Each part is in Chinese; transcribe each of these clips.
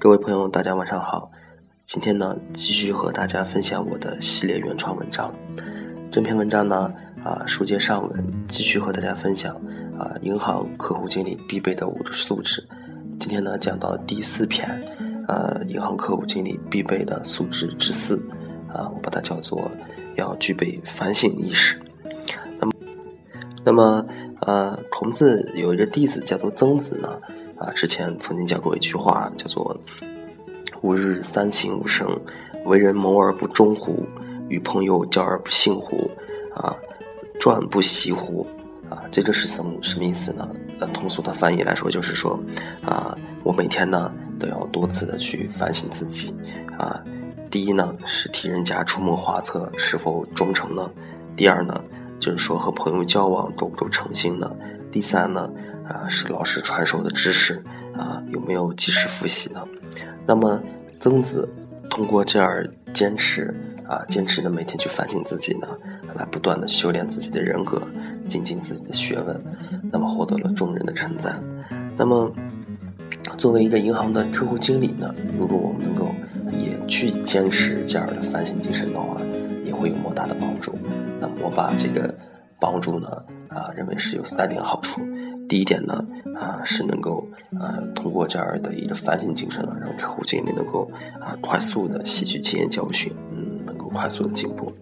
各位朋友，大家晚上好。今天呢，继续和大家分享我的系列原创文章。这篇文章呢，啊，书接上文，继续和大家分享啊，银行客户经理必备的五个素质。今天呢，讲到第四篇，呃，银行客户经理必备的素质之四，啊，我把它叫做要具备反省意识。那么，那么，呃，孔子有一个弟子叫做曾子呢。啊，之前曾经讲过一句话，叫做“吾日三省吾身：为人谋而不忠乎？与朋友交而不信乎？啊，传不习乎？”啊，这个是什么什么意思呢？呃，通俗的翻译来说，就是说，啊，我每天呢都要多次的去反省自己。啊，第一呢是替人家出谋划策是否忠诚呢？第二呢就是说和朋友交往够不够诚信呢？第三呢？啊，是老师传授的知识啊，有没有及时复习呢？那么曾子通过这样坚持啊，坚持的每天去反省自己呢，来不断的修炼自己的人格，精进自己的学问，那么获得了众人的称赞。那么作为一个银行的客户经理呢，如果我们能够也去坚持这样的反省精神的话，也会有莫大的帮助。那么我把这个帮助呢啊，认为是有三点好处。第一点呢，啊，是能够啊，通过这样的一个反省精神呢，让客户经理能够啊，快速的吸取经验教训，嗯，能够快速的进步，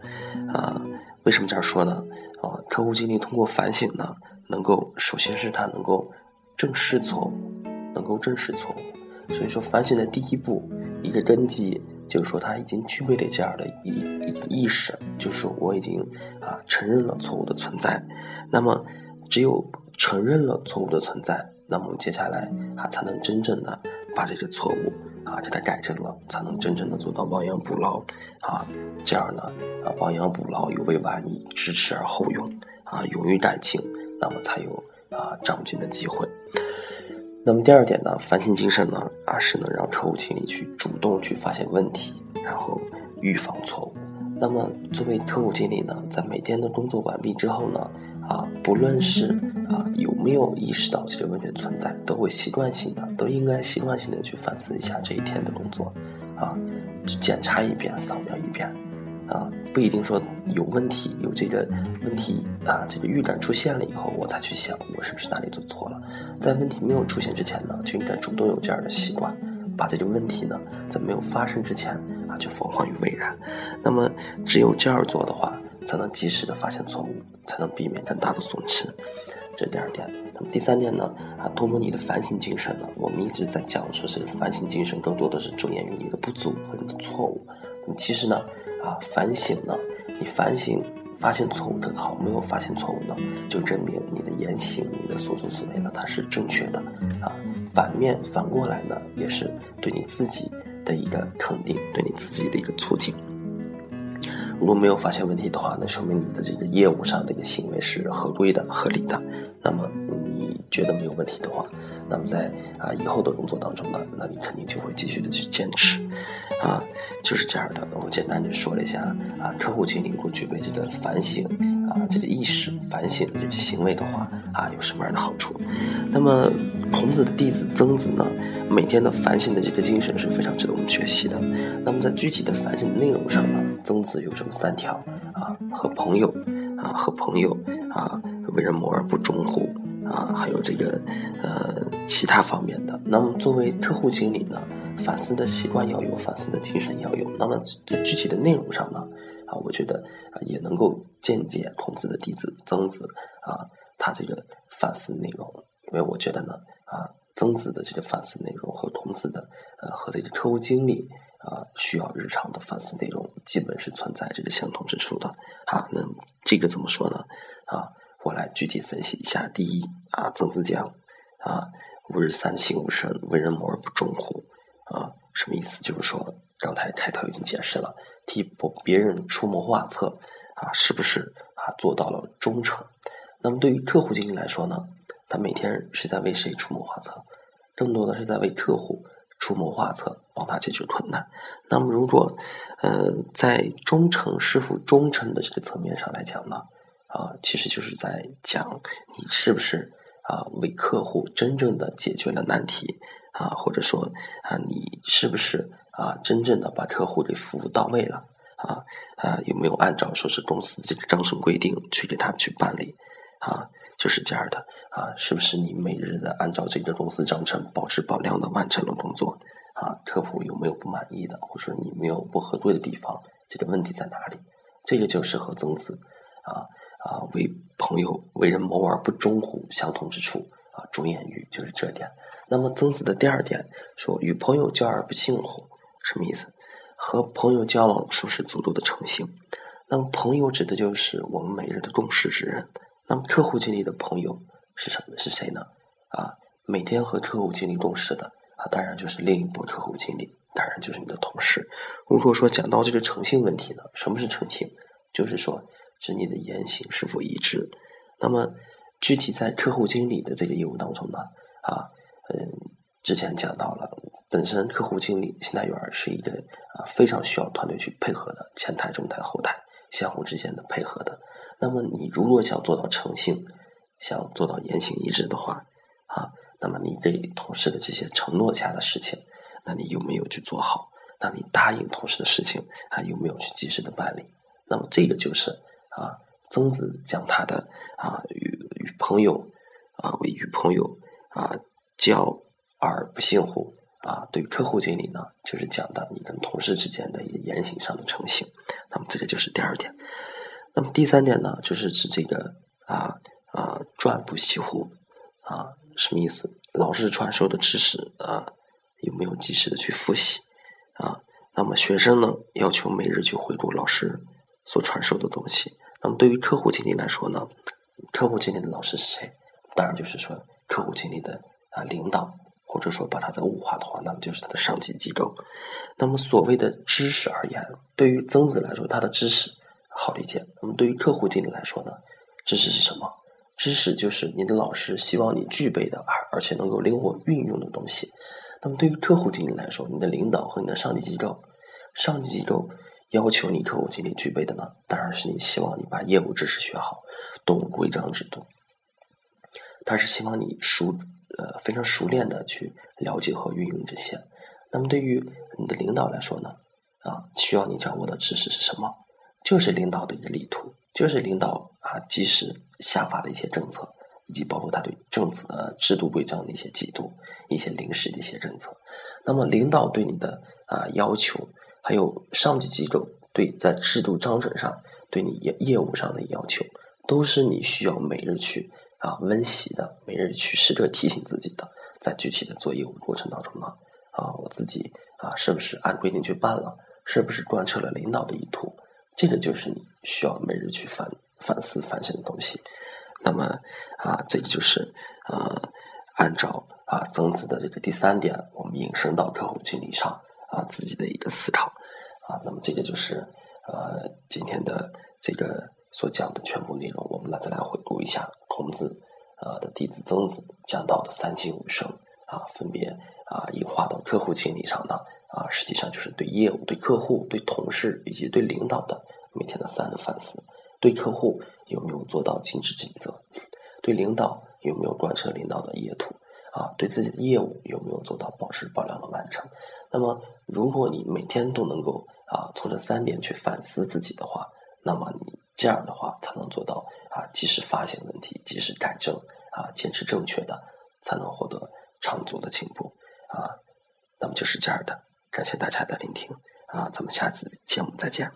啊，为什么这样说呢？啊，客户经理通过反省呢，能够首先是他能够正视错误，能够正视错误，所以说反省的第一步，一个根基就是说他已经具备了这样的一一个意识，就是说我已经啊承认了错误的存在，那么只有。承认了错误的存在，那么接下来啊，才能真正的把这个错误啊给它改正了，才能真正的做到亡羊补牢啊。这样呢啊，亡羊补牢，犹为晚矣，知耻而后勇啊，勇于改进，那么才有啊长进的机会。那么第二点呢，反省精神呢啊，是能让客户经理去主动去发现问题，然后预防错误。那么作为客户经理呢，在每天的工作完毕之后呢。啊，不论是啊有没有意识到这个问题的存在，都会习惯性的，都应该习惯性的去反思一下这一天的工作，啊，去检查一遍，扫描一遍，啊，不一定说有问题，有这个问题啊，这个预感出现了以后，我才去想我是不是哪里做错了，在问题没有出现之前呢，就应该主动有这样的习惯，把这个问题呢，在没有发生之前啊，就防患于未然。那么只有这样做的话。才能及时的发现错误，才能避免更大的损失。这第二点。那么第三点呢？啊，通过你的反省精神呢，我们一直在讲说是反省精神，更多的是着眼于你的不足和你的错误。那么其实呢，啊，反省呢，你反省发现错误更好，没有发现错误呢，就证明你的言行、你的所作所为呢，它是正确的。啊，反面反过来呢，也是对你自己的一个肯定，对你自己的一个促进。如果没有发现问题的话，那说明你的这个业务上这个行为是合规的、合理的。那么你觉得没有问题的话，那么在啊以后的工作当中呢，那你肯定就会继续的去坚持，啊，就是这样的。我简单的说了一下啊，客户经理如果具备这个反省啊这个意识、反省这个行为的话啊，有什么样的好处？那么孔子的弟子曾子呢？每天的反省的这个精神是非常值得我们学习的。那么在具体的反省的内容上呢，曾子有这么三条啊：和朋友啊，和朋友啊，为人谋而不忠乎啊，还有这个呃其他方面的。那么作为客户经理呢，反思的习惯要有，反思的精神要有。那么在具体的内容上呢，啊，我觉得啊也能够见解孔子的弟子曾子啊，他这个反思内容，因为我觉得呢啊。曾子的这个反思内容和孔子的呃和这个客户经理啊需要日常的反思内容，基本是存在这个相同之处的啊。那这个怎么说呢？啊，我来具体分析一下。第一啊，曾子讲啊，吾日三省吾身：为人谋而不忠乎？啊，什么意思？就是说，刚才开头已经解释了，替不别人出谋划策啊，是不是啊做到了忠诚？那么对于客户经理来说呢？他每天是在为谁出谋划策？更多的是在为客户出谋划策，帮他解决困难。那么，如果呃在忠诚是否忠诚的这个层面上来讲呢？啊，其实就是在讲你是不是啊为客户真正的解决了难题啊，或者说啊，你是不是啊真正的把客户给服务到位了啊啊，有没有按照说是公司这个章程规定去给他去办理啊？就是这样的啊，是不是你每日的按照这个公司章程保质保量的完成了工作啊？客户有没有不满意的，或者说你没有不合规的地方？这个问题在哪里？这个就是和曾子啊啊为朋友为人谋而不忠乎相同之处啊，着眼于就是这点。那么曾子的第二点说与朋友交而不信乎，什么意思？和朋友交往是不是足够的诚信？那么朋友指的就是我们每日的共事之人。那么客户经理的朋友是什么？是谁呢？啊，每天和客户经理共事的啊，当然就是另一波客户经理，当然就是你的同事。如果说讲到这个诚信问题呢，什么是诚信？就是说，指你的言行是否一致。那么具体在客户经理的这个业务当中呢，啊，嗯，之前讲到了，本身客户经理、信贷员是一个啊非常需要团队去配合的，前台、中台、后台相互之间的配合的。那么你如果想做到诚信，想做到言行一致的话，啊，那么你对同事的这些承诺下的事情，那你有没有去做好？那你答应同事的事情，还有没有去及时的办理？那么这个就是啊，曾子讲他的啊与与朋友啊为与朋友啊交而不信乎啊，对于客户经理呢，就是讲的你跟同事之间的一个言行上的诚信。那么这个就是第二点。那么第三点呢，就是指这个啊啊传不习乎啊，什么意思？老师传授的知识啊，有没有及时的去复习啊？那么学生呢，要求每日去回顾老师所传授的东西。那么对于客户经理来说呢，客户经理的老师是谁？当然就是说客户经理的啊领导，或者说把它再物化的话，那么就是他的上级机构。那么所谓的知识而言，对于曾子来说，他的知识。好理解。那么对于客户经理来说呢，知识是什么？知识就是你的老师希望你具备的，而而且能够灵活运用的东西。那么对于客户经理来说，你的领导和你的上级机构，上级机构要求你客户经理具备的呢，当然是你希望你把业务知识学好，懂规章制度。他是希望你熟呃非常熟练的去了解和运用这些。那么对于你的领导来说呢，啊，需要你掌握的知识是什么？就是领导的一个力图，就是领导啊及时下发的一些政策，以及包括他对政策呃制度规章的一些季度、一些临时的一些政策。那么领导对你的啊要求，还有上级机构对在制度章程上对你业业务上的要求，都是你需要每日去啊温习的，每日去时刻提醒自己的。在具体的做业务过程当中呢，啊我自己啊是不是按规定去办了？是不是贯彻了领导的意图？这个就是你需要每日去反反思反省的东西。那么啊，这个就是呃，按照啊曾子的这个第三点，我们引申到客户经理上啊自己的一个思考啊。那么这个就是呃今天的这个所讲的全部内容。我们来再来回顾一下孔子啊的弟子曾子讲到的三经五圣啊，分别啊引化到客户经理上的。啊，实际上就是对业务、对客户、对同事以及对领导的每天的三个反思：对客户有没有做到尽职尽责？对领导有没有贯彻领导的意图？啊，对自己的业务有没有做到保质保量的完成？那么，如果你每天都能够啊从这三点去反思自己的话，那么你这样的话才能做到啊及时发现问题、及时改正啊坚持正确的，才能获得长足的进步啊。那么就是这样的。感谢大家的聆听，啊，咱们下次节目再见。